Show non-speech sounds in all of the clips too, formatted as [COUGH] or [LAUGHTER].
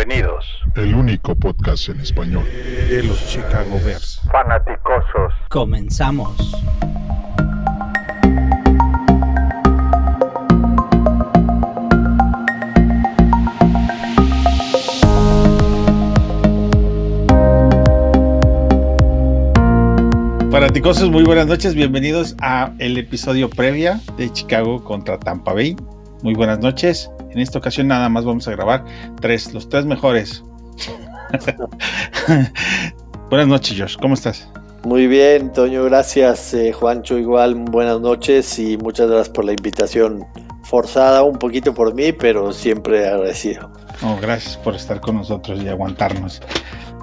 Bienvenidos. El único podcast en español de los Chicago Bears. Fanaticosos. Comenzamos. Fanaticosos, muy buenas noches, bienvenidos a el episodio previa de Chicago contra Tampa Bay. Muy buenas noches. En esta ocasión nada más vamos a grabar tres, los tres mejores. [LAUGHS] buenas noches, Josh. ¿Cómo estás? Muy bien, Toño, gracias. Eh, Juancho, igual, buenas noches y muchas gracias por la invitación forzada un poquito por mí, pero siempre agradecido. Oh, gracias por estar con nosotros y aguantarnos.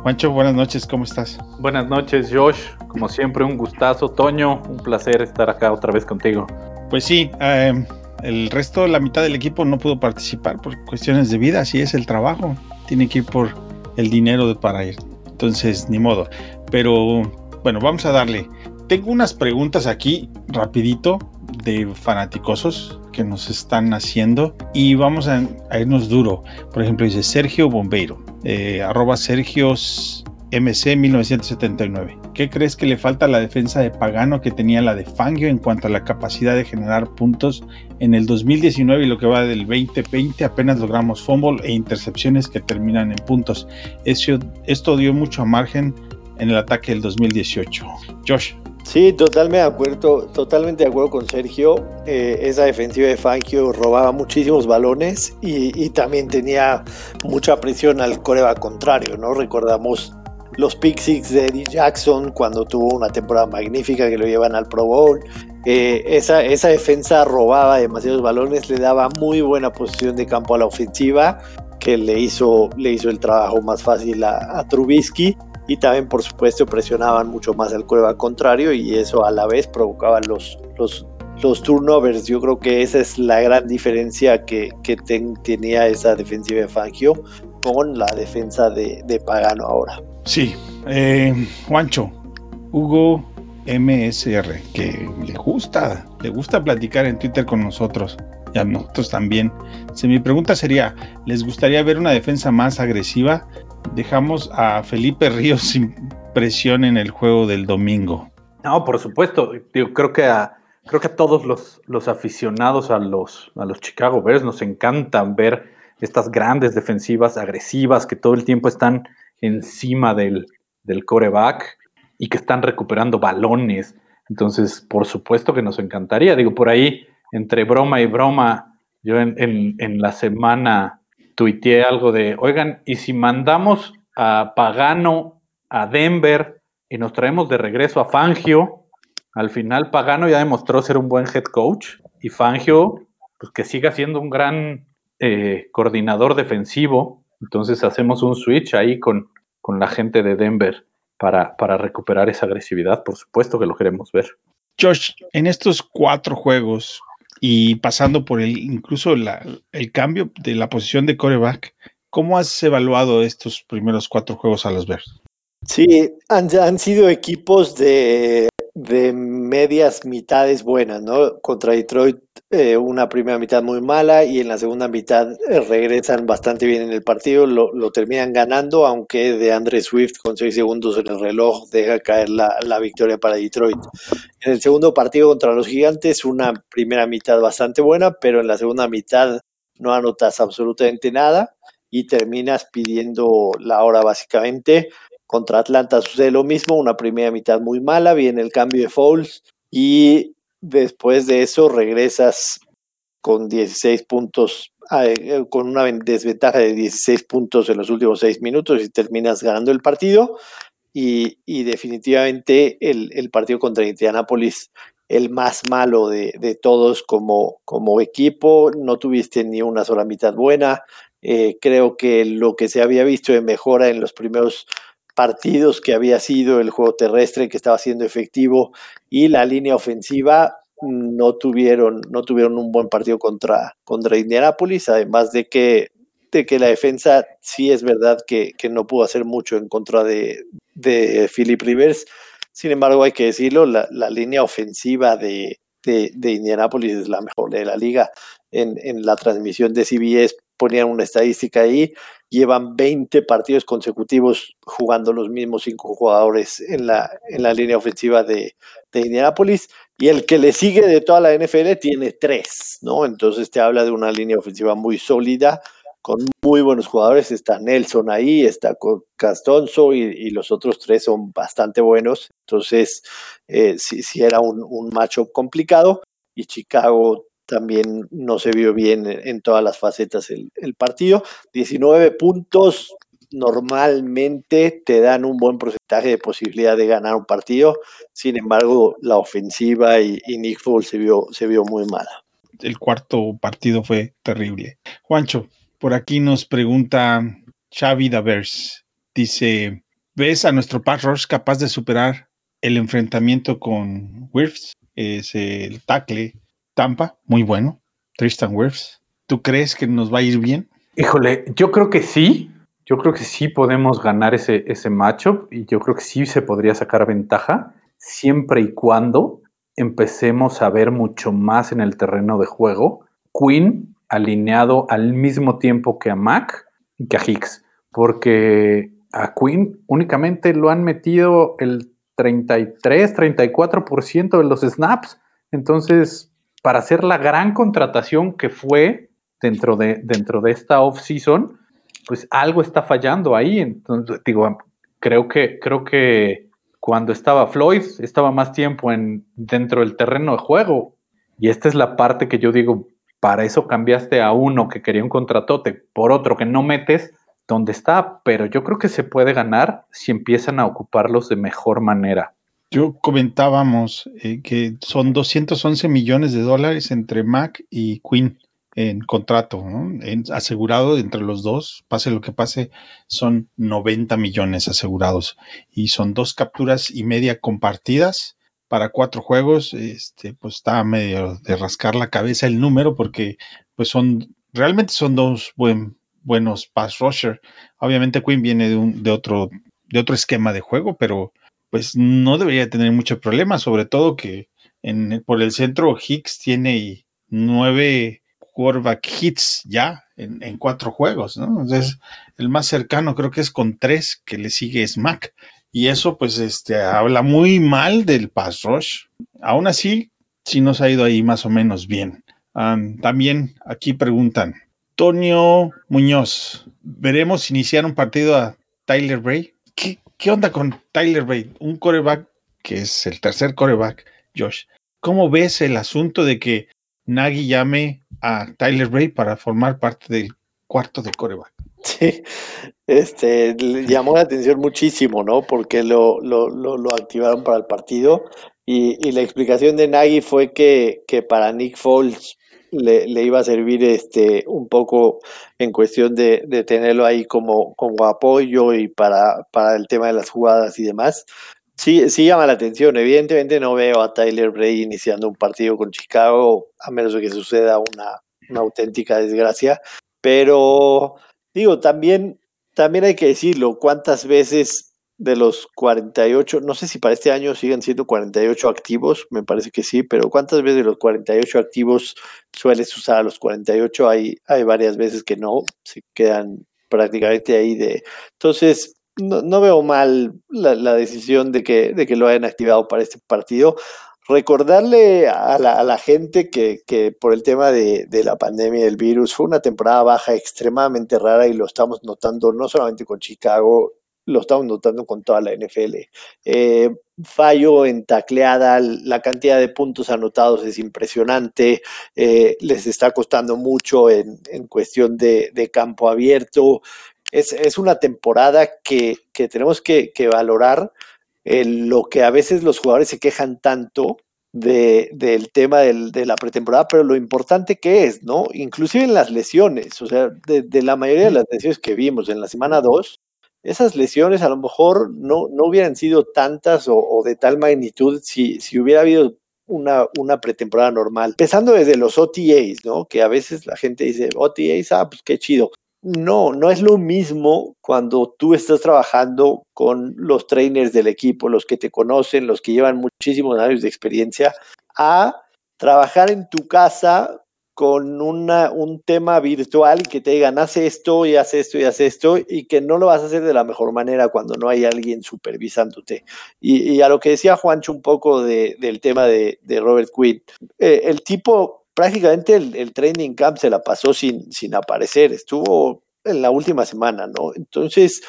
Juancho, buenas noches, ¿cómo estás? Buenas noches, Josh. Como siempre, un gustazo. Toño, un placer estar acá otra vez contigo. Pues sí, eh, el resto, la mitad del equipo no pudo participar por cuestiones de vida, así es el trabajo. Tiene que ir por el dinero para ir. Entonces, ni modo. Pero bueno, vamos a darle. Tengo unas preguntas aquí rapidito de fanaticosos que nos están haciendo y vamos a, irnos duro. Por ejemplo, dice Sergio Bombeiro, eh, arroba Sergios MC 1979. ¿Qué crees que le falta a la defensa de Pagano que tenía la de Fangio en cuanto a la capacidad de generar puntos? En el 2019 y lo que va del 2020 apenas logramos fumble e intercepciones que terminan en puntos. esto dio mucho margen en el ataque del 2018. Josh. Sí, totalmente de acuerdo, totalmente de acuerdo con Sergio. Eh, esa defensiva de Fangio robaba muchísimos balones y, también tenía mucha presión al coreba contrario, ¿no? Recordamos los pick six de Eddie Jackson cuando tuvo una temporada magnífica que lo llevan al Pro Bowl. Eh, esa, defensa robaba demasiados balones, le daba muy buena posición de campo a la ofensiva, que le hizo, le hizo el trabajo más fácil a, Trubisky. Y también, por supuesto, presionaban mucho más al cueva contrario y eso a la vez provocaba los, turnovers. Yo creo que esa es la gran diferencia que, que tenía esa defensiva de Fangio con la defensa de, de Pagano ahora. Sí, eh, Juancho, Hugo MSR, que le gusta, le gusta platicar en Twitter con nosotros y a nosotros también. Mi pregunta sería, ¿les gustaría ver una defensa más agresiva? Dejamos a Felipe Ríos sin presión en el juego del domingo. No, por supuesto. Digo, creo que a, creo que a todos los, los aficionados a los, a los Chicago Bears nos encantan ver estas grandes defensivas agresivas que todo el tiempo están encima del, del coreback y que están recuperando balones. Entonces, por supuesto que nos encantaría. Digo, por ahí, entre broma y broma, yo en, en, la semana tuiteé algo de, oigan, ¿y si mandamos a Pagano a Denver y nos traemos de regreso a Fangio? Al final Pagano ya demostró ser un buen head coach y Fangio, pues que siga siendo un gran eh, coordinador defensivo entonces hacemos un switch ahí con, con la gente de Denver para, para recuperar esa agresividad. Por supuesto que lo queremos ver. Josh, en estos cuatro juegos y pasando por el incluso el cambio de la posición de coreback, ¿cómo has evaluado estos primeros cuatro juegos a los Bears? Sí, han, han sido equipos de de medias mitades buenas, ¿no? Contra Detroit eh, una primera mitad muy mala y en la segunda mitad eh, regresan bastante bien en el partido, lo, terminan ganando, aunque de Andre Swift con seis segundos en el reloj deja caer la, la, victoria para Detroit. En el segundo partido contra los Gigantes, una primera mitad bastante buena, pero en la segunda mitad no anotas absolutamente nada y terminas pidiendo la hora básicamente contra Atlanta sucede lo mismo, una primera mitad muy mala, viene el cambio de Fouls y después de eso regresas con 16 puntos, eh, con una desventaja de 16 puntos en los últimos 6 minutos y terminas ganando el partido. Y, definitivamente el, partido contra Indianapolis, el más malo de, todos como, como equipo, no tuviste ni una sola mitad buena. Eh, creo que lo que se había visto de mejora en los primeros partidos que había sido el juego terrestre que estaba siendo efectivo y la línea ofensiva no tuvieron, no tuvieron un buen partido contra, contra Indianapolis, además de que, de que la defensa sí es verdad que, no pudo hacer mucho en contra de, de Philip Rivers. Sin embargo, hay que decirlo, la, línea ofensiva de, de, Indianapolis es la mejor de la liga. En, en, la transmisión de CBS ponían una estadística ahí, llevan 20 partidos consecutivos jugando los mismos cinco jugadores en la, en la línea ofensiva de, de Indianapolis y el que le sigue de toda la NFL tiene tres, ¿no? Entonces te habla de una línea ofensiva muy sólida, con muy buenos jugadores. Está Nelson ahí, está Castonzo y, y los otros tres son bastante buenos. Entonces, eh, sí, sí, era un, un matchup complicado y Chicago también no se vio bien en, todas las facetas el, partido. 19 puntos normalmente te dan un buen porcentaje de posibilidad de ganar un partido. Sin embargo, la ofensiva y, Nick Foles se vio, se vio muy mala. El cuarto partido fue terrible. Juancho, por aquí nos pregunta Xavi Davers. Dice, ¿ves a nuestro rush capaz de superar el enfrentamiento con Wirfs? Es el tackle Tampa, muy bueno. Tristan Wirfs. ¿Tú crees que nos va a ir bien? Híjole, yo creo que sí. Yo creo que sí podemos ganar ese, ese matchup y yo creo que sí se podría sacar ventaja siempre y cuando empecemos a ver mucho más en el terreno de juego. Quinn alineado al mismo tiempo que a Mac y que a Hicks, porque a Quinn únicamente lo han metido el 33, 34% de los snaps. Entonces, para hacer la gran contratación que fue dentro de, dentro de esta off-season, pues algo está fallando ahí. Entonces, digo, creo que, creo que cuando estaba Floyd, estaba más tiempo en, dentro del terreno de juego. Y esta es la parte que yo digo, para eso cambiaste a uno que quería un contratote por otro que no metes donde está, pero yo creo que se puede ganar si empiezan a ocuparlos de mejor manera. Yo comentábamos eh, que son 211 millones de dólares entre Mac y Quinn en contrato, asegurado entre los dos, pase lo que pase, son 90 millones asegurados. Y son dos capturas y media compartidas para cuatro juegos, este, pues está medio de rascar la cabeza el número porque pues son, realmente son dos buen, buenos pass rusher. Obviamente Quinn viene de, un, de, otro, de otro esquema de juego, pero pues no debería tener mucho problema, sobre todo que en, por el centro Hicks tiene nueve quarterback hits ya en, en, cuatro juegos, ¿no? Entonces, el más cercano creo que es con tres, que le sigue es Mac. Y eso, pues, este, habla muy mal del pass rush. Aún así, sí nos ha ido ahí más o menos bien. Um, también aquí preguntan, Tonio Muñoz, ¿veremos iniciar un partido a Tyler Bray? ¿Qué, qué onda con Tyler Bray? Un coreback que es el tercer coreback, Josh. ¿Cómo ves el asunto de que Nagy llame a Tyler Bray para formar parte del cuarto de coreback? Sí, este, llamó la atención muchísimo, ¿no? Porque lo, lo, lo, lo activaron para el partido y, y, la explicación de Nagy fue que, que para Nick Foles le, iba a servir este, un poco en cuestión de, de tenerlo ahí como, como apoyo y para, para el tema de las jugadas y demás. Sí, sí llama la atención. Evidentemente no veo a Tyler Bray iniciando un partido con Chicago, a menos de que suceda una, una auténtica desgracia. Pero Digo, también, también hay que decirlo, cuántas veces de los 48, no sé si para este año siguen siendo 48 activos, me parece que sí, pero cuántas veces de los 48 activos sueles usar a los 48, hay, hay varias veces que no, se quedan prácticamente ahí de... Entonces, no, no veo mal la, decisión de que, de que lo hayan activado para este partido. Recordarle a la, a la gente que, que, por el tema de, de, la pandemia del virus fue una temporada baja extremadamente rara y lo estamos notando no solamente con Chicago, lo estamos notando con toda la NFL. Eh, fallo en tacleada, la cantidad de puntos anotados es impresionante, eh, les está costando mucho en, en cuestión de, de, campo abierto. Es, es una temporada que, que tenemos que, que valorar eh, lo que a veces los jugadores se quejan tanto de, del tema de la pretemporada, pero lo importante que es, ¿no? Inclusive en las lesiones, o sea, de, de la mayoría de las lesiones que vimos en la semana 2, esas lesiones a lo mejor no, no hubieran sido tantas o, de tal magnitud si, si hubiera habido una, una, pretemporada normal. Empezando desde los OTAs, ¿no? Que a veces la gente dice, OTAs, ah, pues qué chido. No, no es lo mismo cuando tú estás trabajando con los trainers del equipo, los que te conocen, los que llevan muchísimos años de experiencia, a trabajar en tu casa con un tema virtual que te digan, haz esto y haz esto y haz esto y que no lo vas a hacer de la mejor manera cuando no hay alguien supervisándote. Y, y a lo que decía Juancho un poco de, del tema de, de Robert Quinn, eh, el tipo prácticamente el, el, training camp se la pasó sin, sin aparecer, estuvo en la última semana, ¿no? Entonces,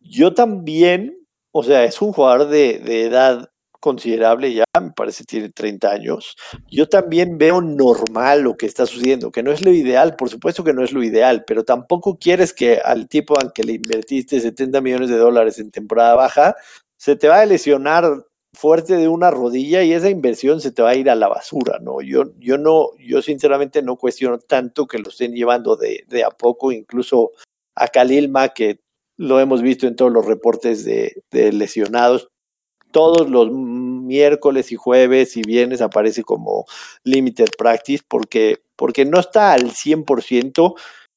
yo también, o sea, es un jugador de, de edad considerable ya, me parece tiene 30 años, yo también veo normal lo que está sucediendo, que no es lo ideal, por supuesto que no es lo ideal, pero tampoco quieres que al tipo al que le invertiste 70 millones de dólares en temporada baja, se te va a lesionar fuerte de una rodilla y esa inversión se te va a ir a la basura, ¿no? Yo, yo no, yo sinceramente no cuestiono tanto que lo estén llevando de, de a poco, incluso a Khalil Mack, que lo hemos visto en todos los reportes de lesionados, todos los miércoles y jueves y viernes aparece como limited practice porque, porque no está al 100%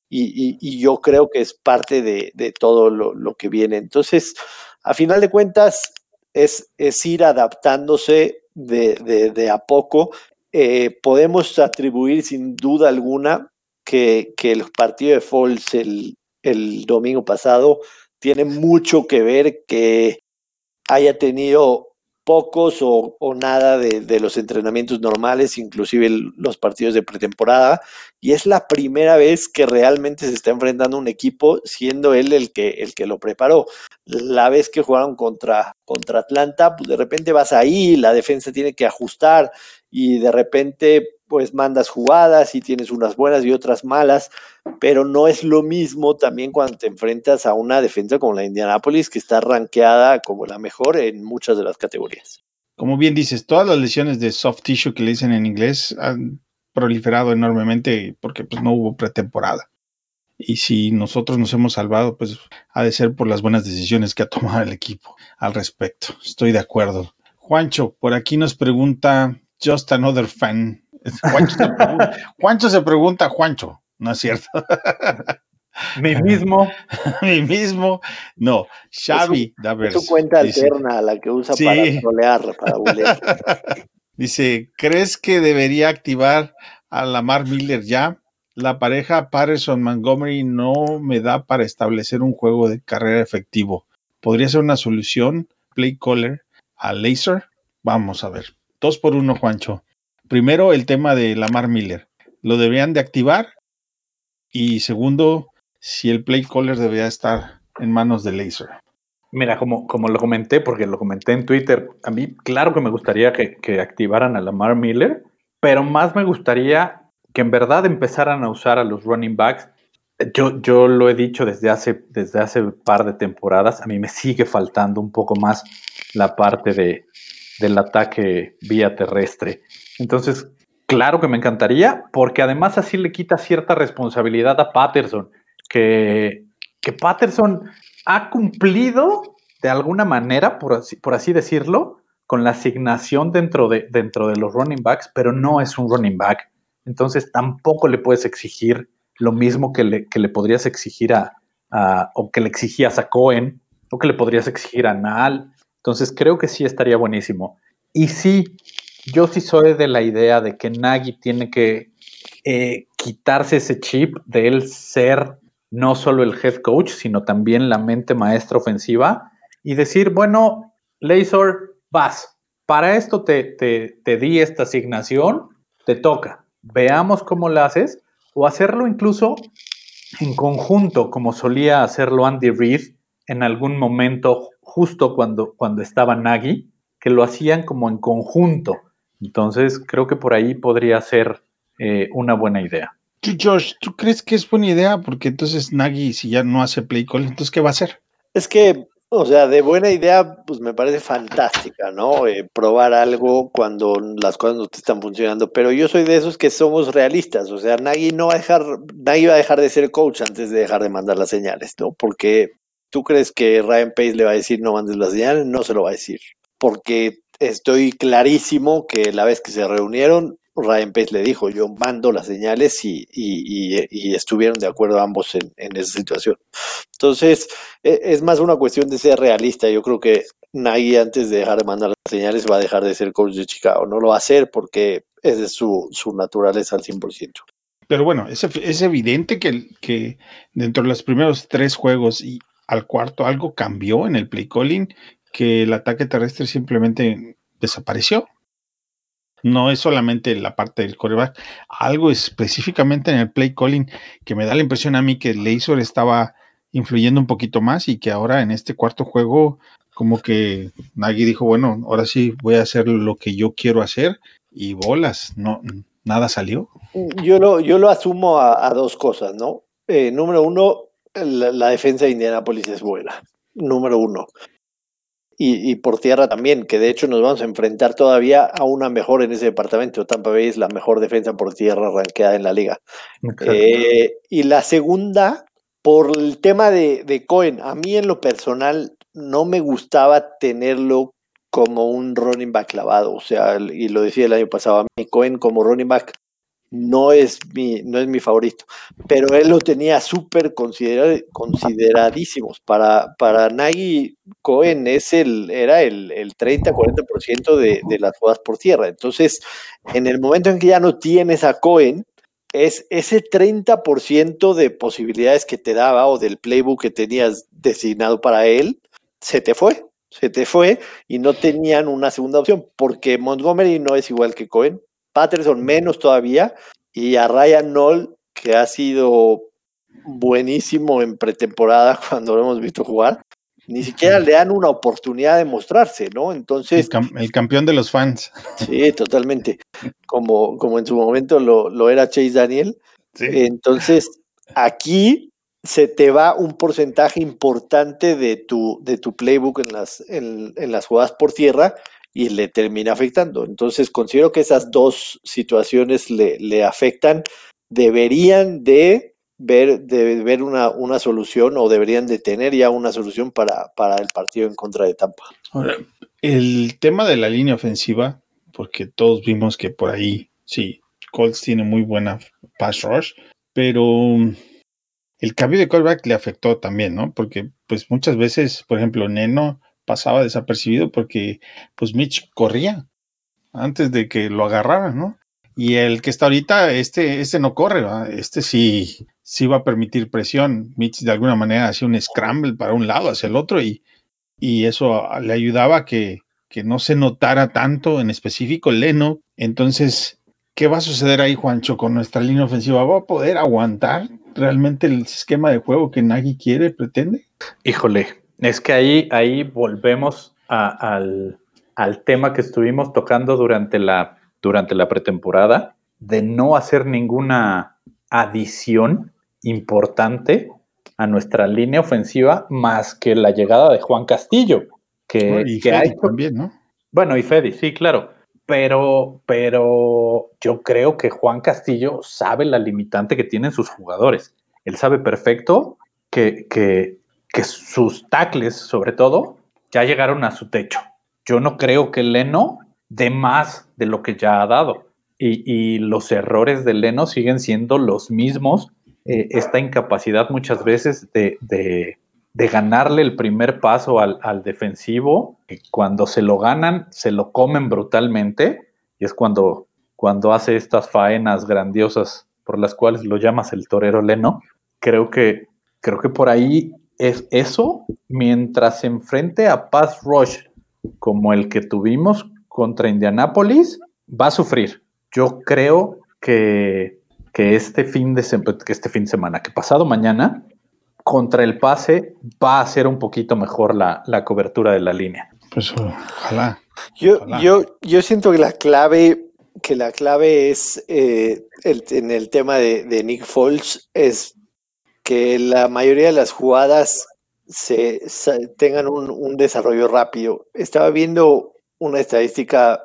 y, y, y yo creo que es parte de, todo lo, que viene. Entonces, a final de cuentas, es, es ir adaptándose de a poco. Eh, podemos atribuir sin duda alguna que, que el partido de Falls el, el domingo pasado tiene mucho que ver que haya tenido pocos o, o nada de, los entrenamientos normales, inclusive los partidos de pretemporada, y es la primera vez que realmente se está enfrentando un equipo siendo él el que, el que lo preparó. La vez que jugaron contra, contra Atlanta, pues de repente vas ahí, la defensa tiene que ajustar y de repente pues mandas jugadas y tienes unas buenas y otras malas, pero no es lo mismo también cuando te enfrentas a una defensa como la Indianapolis que está rankeada como la mejor en muchas de las categorías. Como bien dices, todas las lesiones de soft tissue que le dicen en inglés han proliferado enormemente porque pues no hubo pretemporada. Y si nosotros nos hemos salvado, pues ha de ser por las buenas decisiones que ha tomado el equipo al respecto. Estoy de acuerdo. Juancho, por aquí nos pregunta Just Another Fan Juancho se, pregunta, [LAUGHS] Juancho se pregunta, Juancho, ¿no es cierto? [LAUGHS] Mi mismo. [LAUGHS] Mi mismo. No, Xavi es Davers. tu cuenta dice, alterna, la que usa sí. para trolear, para bulear. Dice, ¿crees que debería activar a Lamar Miller ya? La pareja Patterson-Montgomery no me da para establecer un juego de carrera efectivo. ¿Podría ser una solución? Play caller a Laser. Vamos a ver. Dos por uno, Juancho. Primero, el tema de Lamar Miller. ¿Lo deberían de activar? Y segundo, si el play caller debería estar en manos de Laser. Mira, como, como lo comenté, porque lo comenté en Twitter, a mí claro que me gustaría que, que activaran a Lamar Miller, pero más me gustaría que en verdad empezaran a usar a los running backs. Yo, yo lo he dicho desde hace, desde hace par de temporadas, a mí me sigue faltando un poco más la parte de, del ataque vía terrestre. Entonces, claro que me encantaría, porque además así le quita cierta responsabilidad a Patterson, que, que Patterson ha cumplido de alguna manera, por así, decirlo, con la asignación dentro de, los running backs, pero no es un running back. Entonces tampoco le puedes exigir lo mismo que le, podrías exigir a, o que le exigías a Cohen, o que le podrías exigir a Naal. Entonces creo que sí estaría buenísimo. Y sí, yo sí soy de la idea de que Nagy tiene que eh, quitarse ese chip de él ser no solo el head coach, sino también la mente maestra ofensiva y decir, bueno, Laser, vas, para esto te, te, te di esta asignación, te toca, veamos cómo lo haces, o hacerlo incluso en conjunto, como solía hacerlo Andy Reid en algún momento justo cuando, cuando estaba Nagy, que lo hacían como en conjunto. Entonces, creo que por ahí podría ser eh, una buena idea. Josh, ¿tú crees que es buena idea? Porque entonces Nagy, si ya no hace play call, entonces ¿qué va a hacer? Es que, o sea, de buena idea, pues me parece fantástica, ¿no? Eh, probar algo cuando las cosas no te están funcionando. Pero yo soy de esos que somos realistas. O sea, Nagy no va a dejar, Nagy va a dejar de ser coach antes de dejar de mandar las señales, ¿no? Porque tú crees que Ryan Pace le va a decir no mandes las señales, no se lo va a decir. Porque estoy clarísimo que la vez que se reunieron, Ryan Pace le dijo, yo mando las señales y, estuvieron de acuerdo ambos en, esa situación. Entonces, e, es más una cuestión de ser realista. Yo creo que Nagy antes de dejar de mandar las señales va a dejar de ser coach de Chicago. No lo va a hacer porque es su, su naturaleza al 100%. pero bueno, es, es evidente que, que dentro de los primeros tres juegos y al cuarto algo cambió en el play calling, que el ataque terrestre simplemente desapareció. No es solamente la parte del coreback, algo específicamente en el play calling que me da la impresión a mí que Laser estaba influyendo un poquito más y que ahora en este cuarto juego como que Nagy dijo, bueno, ahora sí voy a hacer lo que yo quiero hacer y bolas, no, nada salió. Yo lo, yo lo asumo a, dos cosas, ¿no? Eh, número uno, la, la, defensa de Indianapolis es buena, número uno. Y, y, por tierra también, que de hecho nos vamos a enfrentar todavía a una mejor en ese departamento. Tampa Bay es la mejor defensa por tierra ranqueada en la liga. Eh, y la segunda, por el tema de, de Cohen, a mí en lo personal no me gustaba tenerlo como un running back clavado, o sea, y lo decía el año pasado, a mí Cohen como running back no es mi, no es mi favorito, pero él lo tenía súper considerad, consideradísimos. Para, para Nagy, Cohen es el, era el, el 30-40% de, de las jugadas por tierra. Entonces, en el momento en que ya no tienes a Cohen, es ese 30% de posibilidades que te daba o del playbook que tenías designado para él, se te fue, se te fue y no tenían una segunda opción, porque Montgomery no es igual que Cohen, Patterson menos todavía, y a Ryan Knoll, que ha sido buenísimo en pretemporada [LAUGHS] cuando lo hemos visto jugar, ni siquiera le dan una oportunidad de mostrarse, ¿no? Entonces. El, cam el campeón de los fans. Sí, totalmente. Como, como en su momento lo, lo era Chase Daniel. Sí. Entonces, aquí se te va un porcentaje importante de tu, de tu playbook en las, en, en las jugadas por tierra y le termina afectando. Entonces, considero que esas dos situaciones le, le afectan. Deberían de ver, ver una, una, solución o deberían de tener ya una solución para, para el partido en contra de Tampa. Ahora, el tema de la línea ofensiva, porque todos vimos que por ahí, sí, Colts tiene muy buena pass rush, pero el cambio de callback le afectó también, ¿no? Porque pues muchas veces, por ejemplo, Neno pasaba desapercibido porque pues Mitch corría antes de que lo agarraran, ¿no? Y el que está ahorita, este, este no corre, este sí, sí va a permitir presión. Mitch de alguna manera hacía un scramble para un lado, hacia el otro, y, y eso le ayudaba a que, que no se notara tanto en específico Leno. Entonces, ¿qué va a suceder ahí, Juancho, con nuestra línea ofensiva? ¿Va a poder aguantar realmente el esquema de juego que Nagy quiere, pretende? Híjole, es que ahí, ahí volvemos a, al, al tema que estuvimos tocando durante la durante la pretemporada de no hacer ninguna adición importante a nuestra línea ofensiva más que la llegada de Juan Castillo. Que, y que Fedi ha hecho, también, ¿no? Bueno, y Fedi, sí, claro. Pero, pero yo creo que Juan Castillo sabe la limitante que tienen sus jugadores. Él sabe perfecto que, que, que sus tackles, sobre todo, ya llegaron a su techo. Yo no creo que Leno de más de lo que ya ha dado. Y, los errores de Leno siguen siendo los mismos. Eh, esta incapacidad muchas veces de, ganarle el primer paso al, al defensivo, que cuando se lo ganan, se lo comen brutalmente, y es cuando, cuando hace estas faenas grandiosas por las cuales lo llamas el torero Leno. Creo que, creo que por ahí es eso, mientras se enfrente a Pass Rush como el que tuvimos contra Indianápolis va a sufrir. Yo creo que, que, este fin de que este fin de semana, que pasado mañana, contra el pase va a ser un poquito mejor la, la cobertura de la línea. Pues ojalá. Yo, ojalá. yo, yo siento que la clave, que la clave es eh, el, en el tema de, de Nick Foles es que la mayoría de las jugadas se, tengan un, desarrollo rápido. Estaba viendo una estadística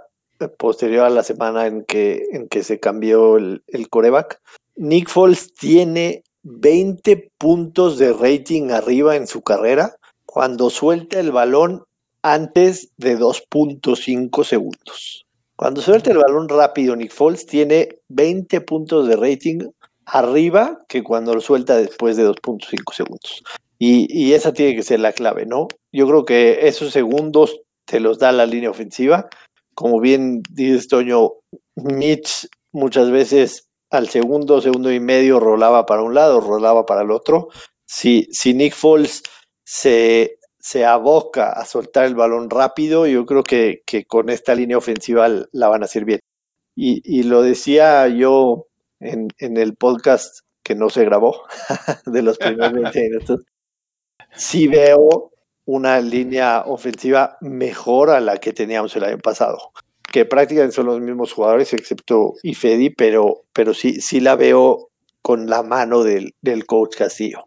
posterior a la semana en que, en que se cambió el, el coreback. Nick Foles tiene 20 puntos de rating arriba en su carrera cuando suelta el balón antes de 2.5 segundos. Cuando suelta el balón rápido, Nick Foles tiene 20 puntos de rating arriba que cuando lo suelta después de 2.5 segundos. Y, y, esa tiene que ser la clave, ¿no? Yo creo que esos segundos te los da la línea ofensiva. Como bien dices, Toño, Mitch muchas veces al segundo, segundo y medio rolaba para un lado, rolaba para el otro. Si, si Nick Foles se, se aboca a soltar el balón rápido, yo creo que, que con esta línea ofensiva la van a hacer bien. Y, y lo decía yo en, en, el podcast que no se grabó [LAUGHS] de los primeros 20 [LAUGHS] minutos. Sí veo una línea ofensiva mejor a la que teníamos el año pasado que prácticamente son los mismos jugadores, excepto Ifedi, pero, pero sí, sí la veo con la mano del, del coach Castillo.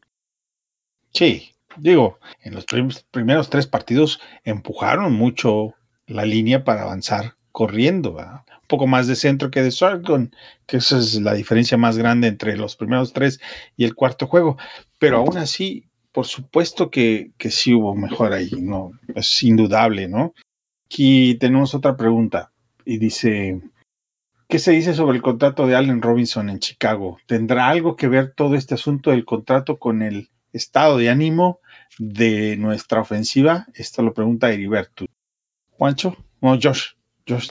Sí, digo, en los primeros tres partidos empujaron mucho la línea para avanzar corriendo, un poco más de centro que de Sargon, que esa es la diferencia más grande entre los primeros tres y el cuarto juego, pero aún así, por supuesto que, que sí hubo mejor ahí, no, es indudable, ¿no? Aquí tenemos otra pregunta y dice, ¿qué se dice sobre el contrato de Allen Robinson en Chicago? ¿Tendrá algo que ver todo este asunto del contrato con el estado de ánimo de nuestra ofensiva? Esto lo pregunta Heriberto. Juancho, no, Josh. Josh.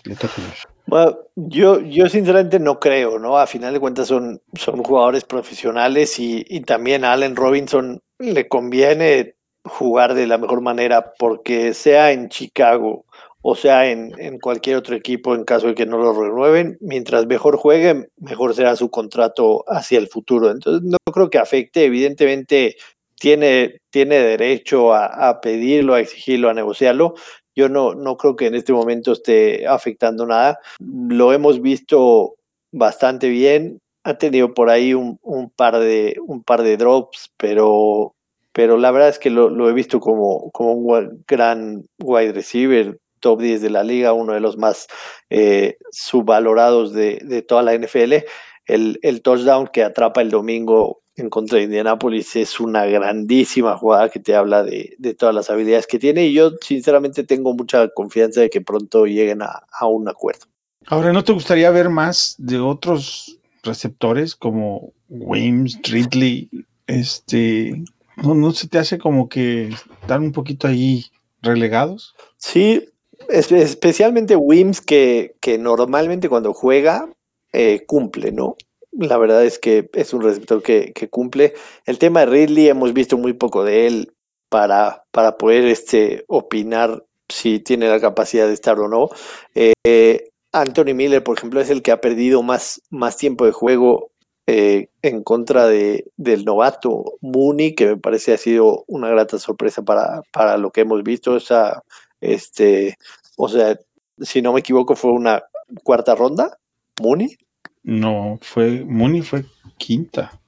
Bueno, yo, yo sinceramente no creo, ¿no? A final de cuentas son, son jugadores profesionales y, y también a Allen Robinson le conviene jugar de la mejor manera porque sea en Chicago o sea en, en, cualquier otro equipo en caso de que no lo renueven. Mientras mejor juegue, mejor será su contrato hacia el futuro. Entonces no creo que afecte. Evidentemente tiene, tiene derecho a pedirlo, a exigirlo, a negociarlo. Yo no, no creo que en este momento esté afectando nada. Lo hemos visto bastante bien. Ha tenido por ahí un, un par, de, un par de drops, pero, pero la verdad es que lo, he visto como, como un gran wide receiver top 10 de la liga, uno de los más eh, subvalorados de, de, toda la NFL. El, el, touchdown que atrapa el domingo en contra de Indianapolis es una grandísima jugada que te habla de, de, todas las habilidades que tiene y yo sinceramente tengo mucha confianza de que pronto lleguen a, a un acuerdo. Ahora, ¿no te gustaría ver más de otros receptores como Wims, Ridley? Este, ¿no, ¿No se te hace como que están un poquito ahí relegados? Sí, especialmente Wims que, que, normalmente cuando juega eh, cumple, ¿no? La verdad es que es un receptor que, cumple. El tema de Ridley hemos visto muy poco de él para, para poder este, opinar si tiene la capacidad de estar o no. Eh, Anthony Miller, por ejemplo, es el que ha perdido más, más tiempo de juego eh, en contra de, del novato Mooney, que me parece ha sido una grata sorpresa para, para lo que hemos visto. Esa, este, o sea, si no me equivoco, fue una cuarta ronda, Mooney. No, fue, Mooney fue quinta.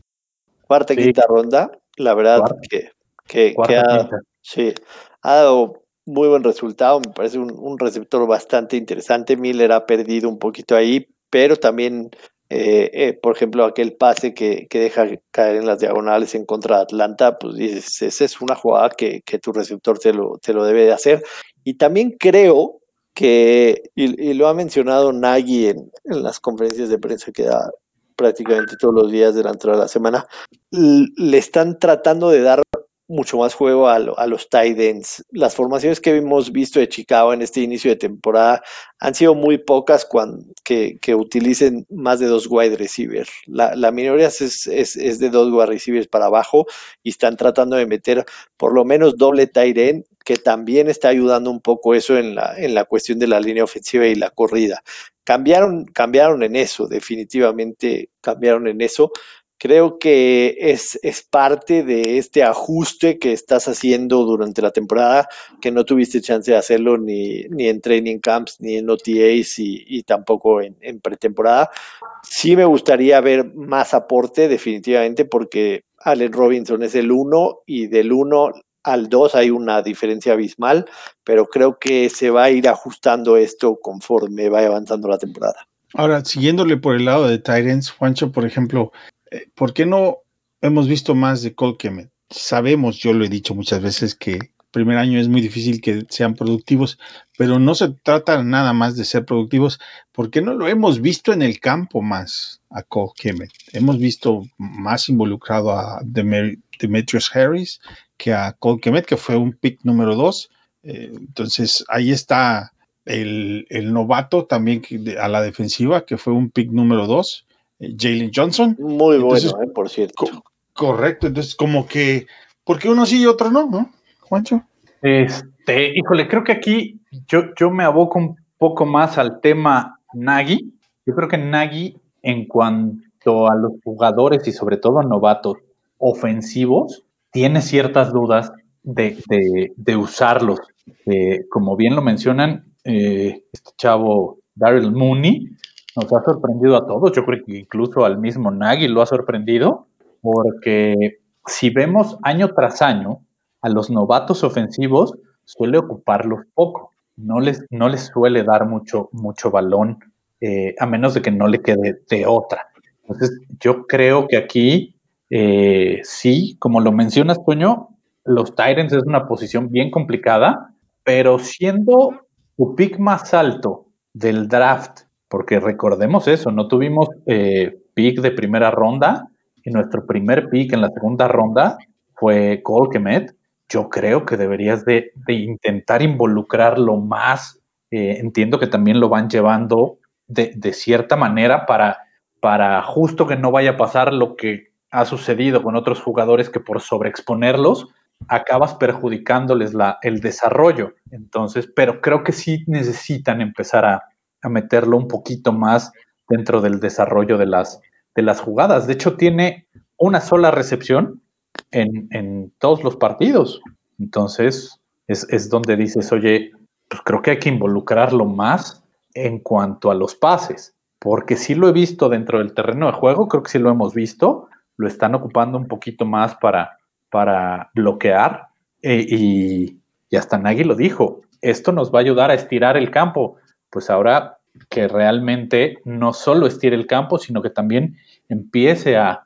Cuarta, sí. quinta ronda. La verdad cuarta. que, que, que ha, sí, ha, dado muy buen resultado. Me parece un, un, receptor bastante interesante. Miller ha perdido un poquito ahí, pero también, eh, eh, por ejemplo, aquel pase que, que, deja caer en las diagonales en contra de Atlanta, pues dices, esa es una jugada que, que tu receptor te lo, te lo debe de hacer. Y también creo que, y, lo ha mencionado Nagy en, en, las conferencias de prensa que da prácticamente todos los días durante la semana, le están tratando de dar mucho más juego a, los tight ends. Las formaciones que hemos visto de Chicago en este inicio de temporada han sido muy pocas que, que utilicen más de dos wide receivers. La, minoría es, es, es, de dos wide receivers para abajo y están tratando de meter por lo menos doble tight end, que también está ayudando un poco eso en la, en la cuestión de la línea ofensiva y la corrida. Cambiaron, cambiaron en eso, definitivamente cambiaron en eso creo que es, es, parte de este ajuste que estás haciendo durante la temporada, que no tuviste chance de hacerlo ni, ni en training camps, ni en OTAs y, y tampoco en, en, pretemporada. Sí me gustaría ver más aporte, definitivamente, porque Allen Robinson es el uno y del uno al 2 hay una diferencia abismal, pero creo que se va a ir ajustando esto conforme vaya avanzando la temporada. Ahora, siguiéndole por el lado de Tyrants, Juancho, por ejemplo, ¿por qué no hemos visto más de Cole Kemet? Sabemos, yo lo he dicho muchas veces, que primer año es muy difícil que sean productivos, pero no se trata nada más de ser productivos, porque no lo hemos visto en el campo más a Cole Kemet. Hemos visto más involucrado a Demetrius Harris que a Cole Kemet, que fue un pick número dos. Eh, entonces, ahí está el, novato también a la defensiva, que fue un pick número dos Jalen Johnson. Muy bueno, eh, por cierto. correcto, entonces como que, ¿por qué uno sí y otro no, no, Juancho? Este, híjole, creo que aquí yo, yo me aboco un poco más al tema Nagy. Yo creo que Nagy, en cuanto a los jugadores y sobre todo novatos ofensivos, tiene ciertas dudas de, de, usarlos. Eh, como bien lo mencionan, eh, este chavo Daryl Mooney nos ha sorprendido a todos. Yo creo que incluso al mismo Nagy lo ha sorprendido, porque si vemos año tras año a los novatos ofensivos, suele ocuparlos poco. No les, no les suele dar mucho, mucho balón, eh, a menos de que no le quede de otra. Entonces, yo creo que aquí, eh, sí, como lo mencionas, Toño, los Tyrants es una posición bien complicada, pero siendo tu pick más alto del draft, porque recordemos eso, no tuvimos eh, pick de primera ronda y nuestro primer pick en la segunda ronda fue Cole. Yo creo que deberías de, intentar involucrarlo más. Eh, entiendo que también lo van llevando de, cierta manera para, para justo que no vaya a pasar lo que ha sucedido con otros jugadores que por sobreexponerlos acabas perjudicándoles el desarrollo. Entonces, pero creo que sí necesitan empezar a, meterlo un poquito más dentro del desarrollo de las, de las jugadas. De hecho, tiene una sola recepción en, todos los partidos. Entonces, es, donde dices, oye, pues creo que hay que involucrarlo más en cuanto a los pases, porque sí lo he visto dentro del terreno de juego, creo que sí lo hemos visto, lo están ocupando un poquito más para, para bloquear eh, y, hasta Nagy lo dijo, esto nos va a ayudar a estirar el campo. Pues ahora que realmente no solo estire el campo, sino que también empiece a,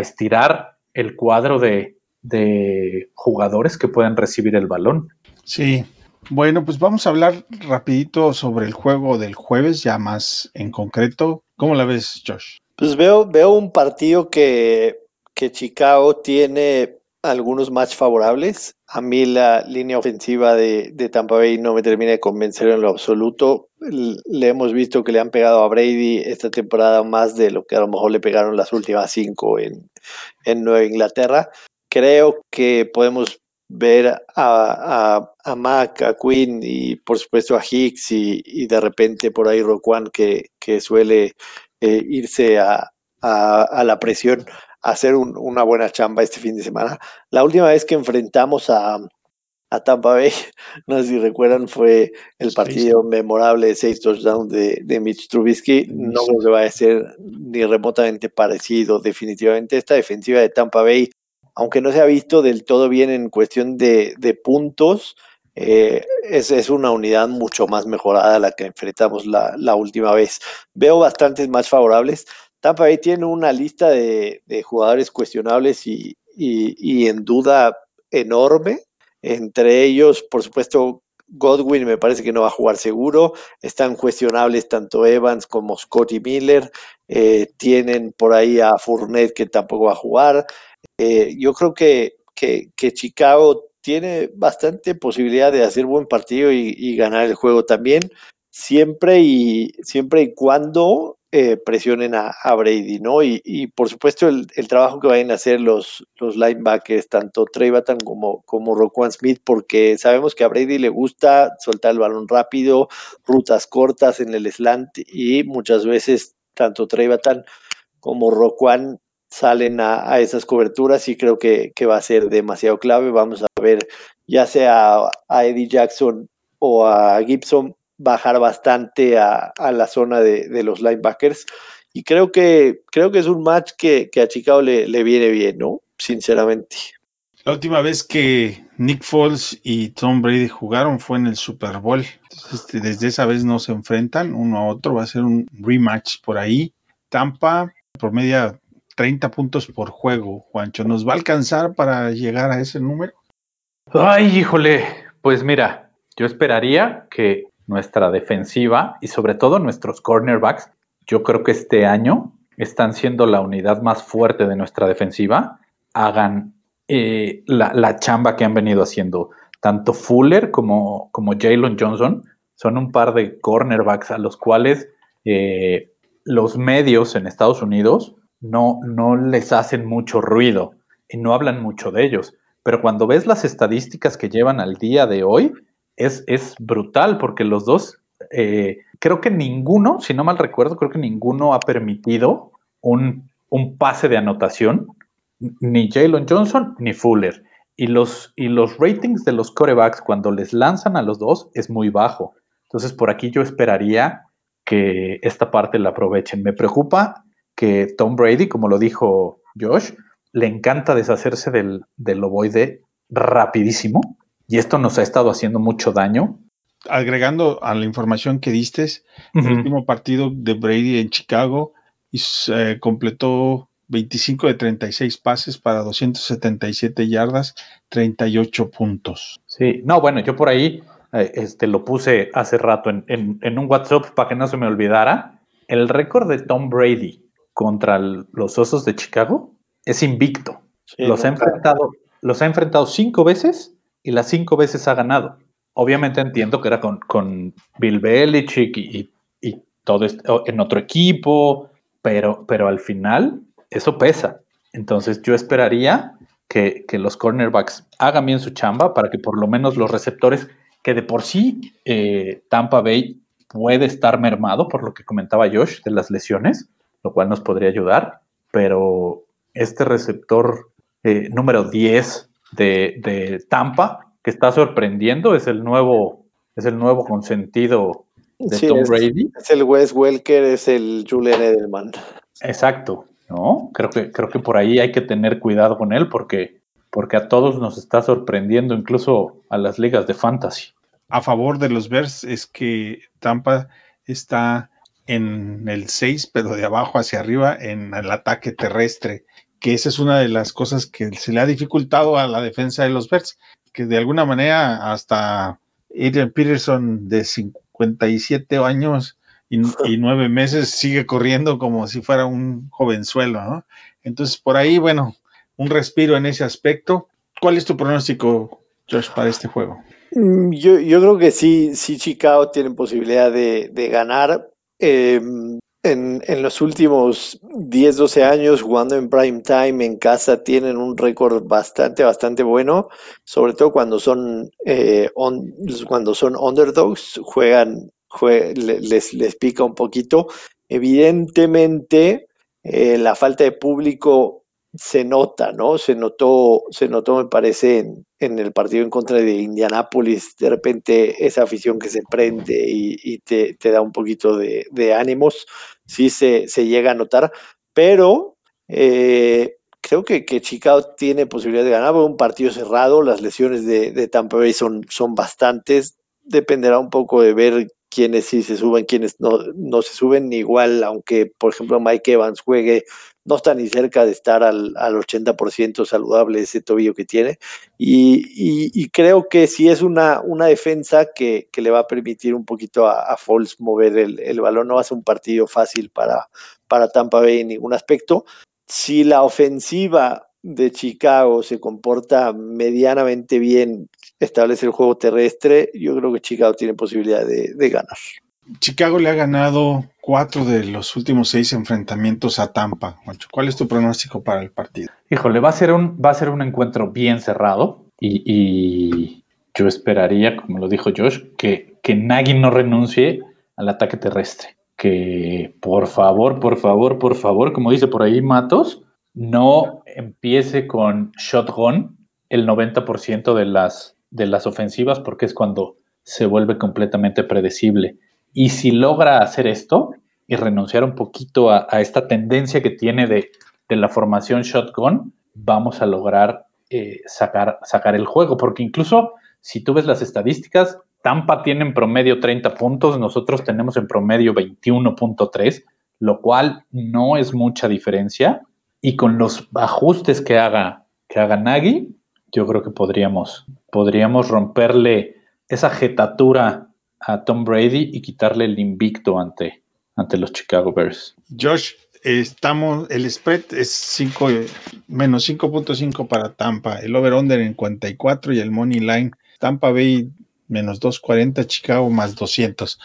estirar el cuadro de, de, jugadores que pueden recibir el balón. Sí, bueno, pues vamos a hablar rapidito sobre el juego del jueves, ya más en concreto. ¿Cómo la ves, Josh? Pues veo, veo un partido que que Chicago tiene algunos match favorables. A mí la línea ofensiva de, Tampa Bay no me termina de convencer en lo absoluto. Le hemos visto que le han pegado a Brady esta temporada más de lo que a lo mejor le pegaron las últimas cinco en, Nueva Inglaterra. Creo que podemos ver a, a, a, Mac, a Quinn y por supuesto a Hicks y, de repente por ahí Roquan que, que suele eh, irse a, a, la presión hacer una buena chamba este fin de semana. La última vez que enfrentamos a, Tampa Bay, [LAUGHS] no sé si recuerdan, fue el partido memorable de seis touchdowns de, de Mitch Trubisky. No creo que vaya a ser ni remotamente parecido. Definitivamente esta defensiva de Tampa Bay, aunque no se ha visto del todo bien en cuestión de, puntos, eh, es, una unidad mucho más mejorada a la que enfrentamos la, la última vez. Veo bastantes más favorables. Tampa Bay tiene una lista de, jugadores cuestionables y, en duda enorme. Entre ellos, por supuesto, Godwin me parece que no va a jugar seguro. Están cuestionables tanto Evans como Scotty Miller. Eh, tienen por ahí a Fournette que tampoco va a jugar. Eh, yo creo que, que, Chicago tiene bastante posibilidad de hacer buen partido y, y ganar el juego también, siempre y, siempre y cuando eh, presionen a, Brady, ¿no? Y, por supuesto el, trabajo que vayan a hacer los, linebackers, tanto Trey Batan como, como Roquan Smith, porque sabemos que a Brady le gusta soltar el balón rápido, rutas cortas en el slant y muchas veces tanto Trey Batan como Roquan salen a, esas coberturas y creo que, va a ser demasiado clave. Vamos a ver ya sea a Eddie Jackson o a Gibson bajar bastante a, la zona de, los linebackers. Y creo que, creo que es un match que, a Chicago le, viene bien, ¿no? Sinceramente. La última vez que Nick Foles y Tom Brady jugaron fue en el Super Bowl. Este, desde esa vez no se enfrentan uno a otro. Va a ser un rematch por ahí. Tampa, por media 30 puntos por juego. Juancho, ¿nos va a alcanzar para llegar a ese número? Ay, híjole. Pues mira, yo esperaría que nuestra defensiva y sobre todo nuestros cornerbacks, yo creo que este año están siendo la unidad más fuerte de nuestra defensiva, hagan eh, la, chamba que han venido haciendo. Tanto Fuller como, como Jalen Johnson son un par de cornerbacks a los cuales eh, los medios en Estados Unidos no, no les hacen mucho ruido y no hablan mucho de ellos. Pero cuando ves las estadísticas que llevan al día de hoy, es, es brutal porque los dos, eh, creo que ninguno, si no mal recuerdo, creo que ninguno ha permitido un, un pase de anotación, ni Jalen Johnson ni Fuller. Y los, y los ratings de los corebacks cuando les lanzan a los dos es muy bajo. Entonces, por aquí yo esperaría que esta parte la aprovechen. Me preocupa que Tom Brady, como lo dijo Josh, le encanta deshacerse del, del rapidísimo y esto nos ha estado haciendo mucho daño. Agregando a la información que diste, el último partido de Brady en Chicago y, eh, completó 25 de 36 pases para 277 yardas, 38 puntos. Sí, no, bueno, yo por ahí eh, este, lo puse hace rato en, un WhatsApp para que no se me olvidara. El récord de Tom Brady contra los Osos de Chicago es invicto. los, ha enfrentado, los ha enfrentado cinco veces y las cinco veces ha ganado. Obviamente entiendo que era con, Bill Belichick y, y, todo esto en otro equipo, pero, pero al final eso pesa. Entonces yo esperaría que, los cornerbacks hagan bien su chamba para que por lo menos los receptores, que de por sí eh, Tampa Bay puede estar mermado por lo que comentaba Josh de las lesiones, lo cual nos podría ayudar, pero este receptor eh, número 10 de, Tampa, que está sorprendiendo, es el nuevo, es el nuevo consentido de Tom Brady. Es el Wes Welker, es el Julian Edelman. Exacto. ¿no? Creo que, creo que por ahí hay que tener cuidado con él porque, porque a todos nos está sorprendiendo, incluso a las ligas de fantasy. A favor de los Bears es que Tampa está en el 6, pero de abajo hacia arriba en el ataque terrestre, que esa es una de las cosas que se le ha dificultado a la defensa de los Bears, que de alguna manera hasta Adrian Peterson de 57 años y, [LAUGHS] nueve meses sigue corriendo como si fuera un jovenzuelo, ¿no? Entonces, por ahí, bueno, un respiro en ese aspecto. ¿Cuál es tu pronóstico, Josh, para este juego? Mm, yo, yo creo que sí, sí, Chicago tiene posibilidad de, ganar. Em, en, los últimos 10, 12 años jugando en prime time en casa tienen un récord bastante, bastante bueno, sobre todo cuando son, eh, cuando son underdogs, juegan les, les pica un poquito. Evidentemente, eh, la falta de público se nota, ¿no? Se notó, se notó, me parece, en, el partido en contra de Indianápolis, de repente esa afición que se prende y, te, da un poquito de, ánimos, sí se, llega a notar, pero eh, creo que, que, Chicago tiene posibilidad de ganar, un partido cerrado, las lesiones de, de Tampa Bay son, son bastantes, dependerá un poco de ver quiénes sí se suben, quiénes no, no se suben, igual, aunque por ejemplo Mike Evans juegue, no está ni cerca de estar al, al 80% saludable ese tobillo que tiene. Y, creo que sí es una, una defensa que, le va a permitir un poquito a, a Foles mover el, el, balón. No va a ser un partido fácil para, para Tampa Bay en ningún aspecto. Si la ofensiva de Chicago se comporta medianamente bien, establece el juego terrestre, yo creo que Chicago tiene posibilidad de, ganar. Chicago le ha ganado cuatro de los últimos seis enfrentamientos a Tampa. ¿Cuál es tu pronóstico para el partido? Híjole, va a ser un, va a ser un encuentro bien cerrado y, yo esperaría, como lo dijo Josh, que, que Nagy no renuncie al ataque terrestre. Que por favor, por favor, por favor, como dice por ahí Matos, no empiece con shotgun el 90% de las, de las ofensivas porque es cuando se vuelve completamente predecible. Y si logra hacer esto y renunciar un poquito a, esta tendencia que tiene de, la formación shotgun, vamos a lograr eh, sacar, sacar el juego. Porque incluso si tú ves las estadísticas, Tampa tiene en promedio 30 puntos, nosotros tenemos en promedio 21.3, lo cual no es mucha diferencia y con los ajustes que haga, que haga Nagy, yo creo que podríamos, podríamos romperle esa jetatura a Tom Brady y quitarle el invicto ante, ante los Chicago Bears. Josh, estamos, el spread es 5, menos 5.5 para Tampa, el over-under en 54 y el money line Tampa Bay menos 240, Chicago más 200.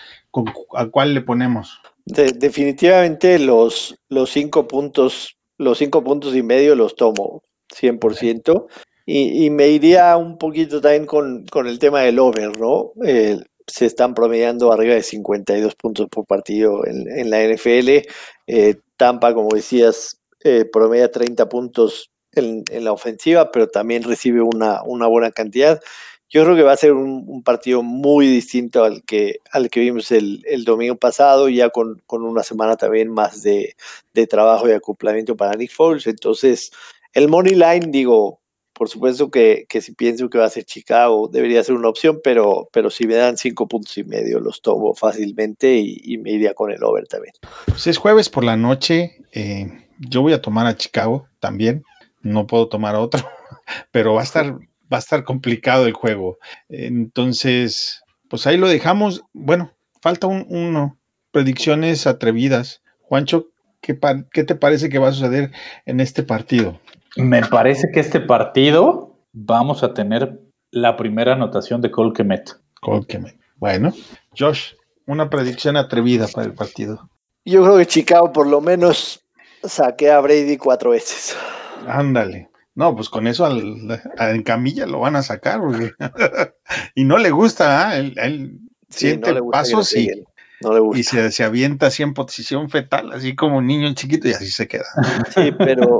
¿A cuál le ponemos? De- definitivamente los, los cinco puntos, los cinco puntos y medio los tomo 100%. Y, y me iría un poquito también con, con el tema del over, ¿no? Eh, se están promediando arriba de 52 puntos por partido en, en la NFL. Eh, Tampa, como decías, eh, promedia 30 puntos en, en la ofensiva, pero también recibe una, una buena cantidad. Yo creo que va a ser un, un partido muy distinto al que, al que vimos el, el domingo pasado, ya con, con una semana también más de, de trabajo y acoplamiento para Nick Foles. Entonces, el money line, digo, por supuesto que, si pienso que va a ser Chicago, debería ser una opción, pero, pero si me dan cinco puntos y medio, los tomo fácilmente y, me iría con el over también. Pues es jueves por la noche. eh, yo voy a tomar a Chicago también. No puedo tomar a otro, [LAUGHS] pero va a estar, va a estar complicado el juego. Entonces, pues ahí lo dejamos. Bueno, falta un, uno. Predicciones atrevidas. Juancho, ¿qué, qué te parece que va a suceder en este partido? Me parece que este partido vamos a tener la primera anotación de Cole Kemet. Colquemen. Bueno, Josh, una predicción atrevida para el partido. Yo creo que Chicago por lo menos saqué a Brady cuatro veces. Ándale. No, pues con eso al, en camilla lo van a sacar. porque- [LAUGHS] y no le gusta, ¿ah? Él, él Sí, siente no le el gusta que paso lo sí, peguen, No le gusta. y se, se avienta así en posición fetal, así como un niño chiquito y así se queda. Sí, pero,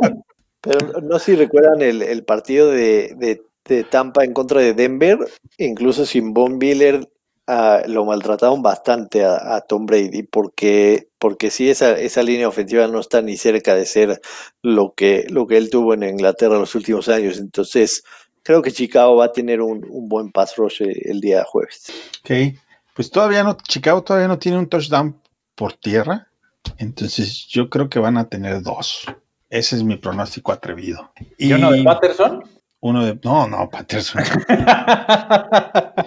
pero no sé si recuerdan el, el partido de, de- Tampa en contra de Denver, incluso sin Von Miller ah, lo maltrataron bastante a, Tom Brady, porque, porque sí, esa, esa línea ofensiva no está ni cerca de ser lo que, lo que él tuvo en Inglaterra los últimos años. Entonces, creo que Chicago va a tener un, un buen pass rush el día jueves. Ok, pues todavía no, Chicago todavía no tiene un touchdown por tierra, entonces yo creo que van a tener dos. Ese es mi pronóstico atrevido. ¿Y uno de Patterson? uno de- no, no, Patterson. [LAUGHS]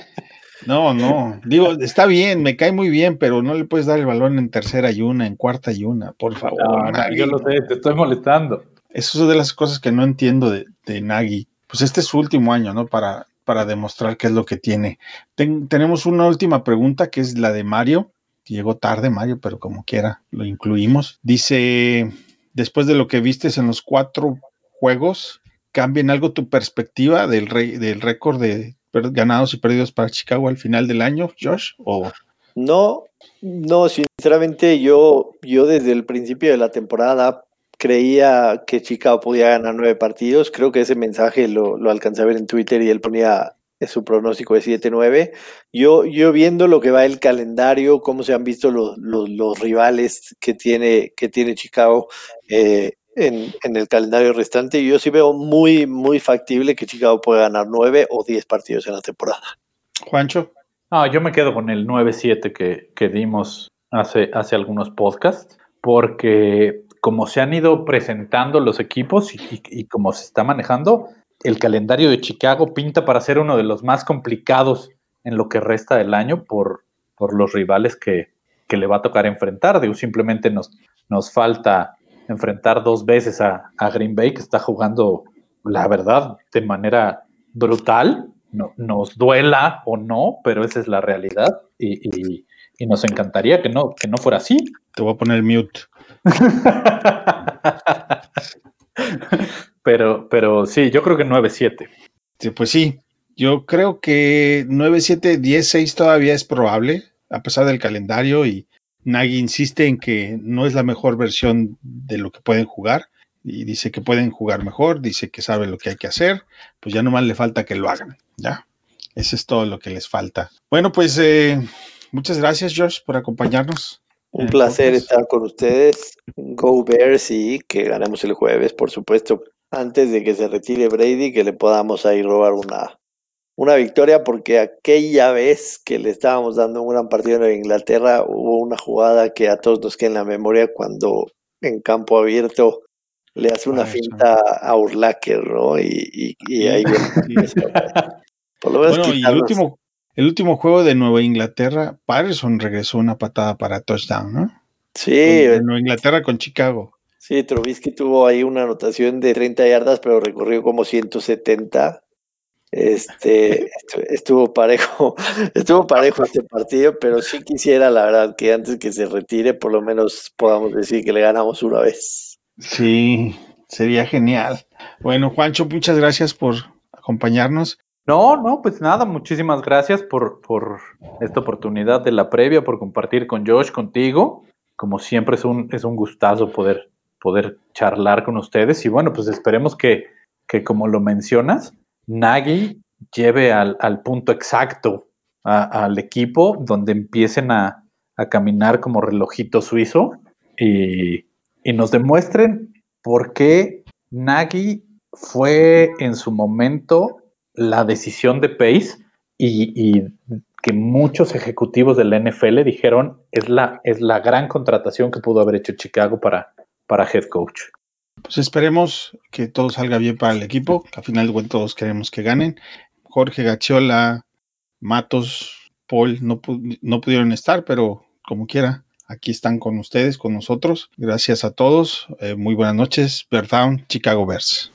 No, no. Digo, está bien, me cae muy bien, pero no le puedes dar el balón en tercera y una, en cuarta y una, por favor. No, no, Nagy. yo lo sé, te estoy molestando. Eso es de las cosas que no entiendo de, de Nagy. Pues este es su último año, ¿no? Para, para demostrar qué es lo que tiene. Ten- tenemos una última pregunta que es la de Mario. Llegó tarde Mario, pero como quiera, lo incluimos. Dice, después de lo que vistes en los cuatro juegos, ¿cambia en algo tu perspectiva del, re- del récord de ganados y perdidos para Chicago al final del año, Josh? ¿O No, no, sinceramente yo, yo desde el principio de la temporada creía que Chicago podía ganar nueve partidos. Creo que ese mensaje lo, lo alcancé a ver en Twitter y él ponía eh, su pronóstico de 7-9. Yo, yo viendo lo que va el calendario, cómo se han visto los, los, los rivales que tiene, que tiene Chicago eh, en, en el calendario restante, yo sí veo muy, muy factible que Chicago pueda ganar nueve o diez partidos en la temporada. Juancho? No, yo me quedo con el 9-7 que, que dimos hace, hace algunos podcasts, porque como se han ido presentando los equipos y, y- y como se está manejando, el calendario de Chicago pinta para ser uno de los más complicados en lo que resta del año por, por los rivales que, que le va a tocar enfrentar. Digo, simplemente nos, nos falta enfrentar dos veces a, a Green Bay, que está jugando, la verdad, de manera brutal. No, nos duela o no, pero esa es la realidad. Y, y- y nos encantaría que no, que no fuera así. Te voy a poner mute. [LAUGHS] pero, pero sí, yo creo que 9-7. Sí, pues sí, yo creo que 9, 7, 10, 6 todavía es probable, a pesar del calendario, y Nagy insiste en que no es la mejor versión de lo que pueden jugar, y dice que pueden jugar mejor, dice que sabe lo que hay que hacer, pues ya nomás le falta que lo hagan, ¿ya? Eso es todo lo que les falta. Bueno, pues eh, muchas gracias, Josh, por acompañarnos. Un placer podcast. estar con ustedes. Go Bears y que ganemos el jueves, por supuesto, antes de que se retire Brady, que le podamos ahí robar una, una victoria, porque aquella vez que le estábamos dando un gran partido en Inglaterra, hubo una jugada que a todos nos queda en la memoria cuando en campo abierto le hace una Ah, finta a Urlacher, ¿no? Y, y, y ahí viene. [LAUGHS] Sí. Por lo menos Bueno, y el último, el último juego de Nueva Inglaterra, Patterson regresó una patada para touchdown, ¿no? Sí, De Nueva Inglaterra con Chicago. Sí, Trubisky tuvo ahí una anotación de 30 yardas, pero recorrió como 170. Este estuvo parejo, [LAUGHS] estuvo parejo este partido, pero sí quisiera, la verdad, que antes que se retire, por lo menos podamos decir que le ganamos una vez. Sí, sería genial. Bueno, Juancho, muchas gracias por acompañarnos. No, no, pues nada, muchísimas gracias por, por esta oportunidad de la previa, por compartir con Josh, contigo. Como siempre es un, es un gustazo poder, poder charlar con ustedes. Y bueno, pues esperemos que, que como lo mencionas, Nagy lleve al, al punto exacto al equipo donde empiecen a, a, caminar como relojito suizo y, y nos demuestren por qué Nagy fue en su momento la decisión de Pace y, que muchos ejecutivos del NFL dijeron es la, es la gran contratación que pudo haber hecho Chicago para, para head coach. Pues esperemos que todo salga bien para el equipo, que al final cuentas todos queremos que ganen. Jorge Gachiola, Matos, Paul no, no pudieron estar, pero como quiera, aquí están con ustedes, con nosotros. Gracias a todos. Eh, muy buenas noches. Bear Chicago Bears.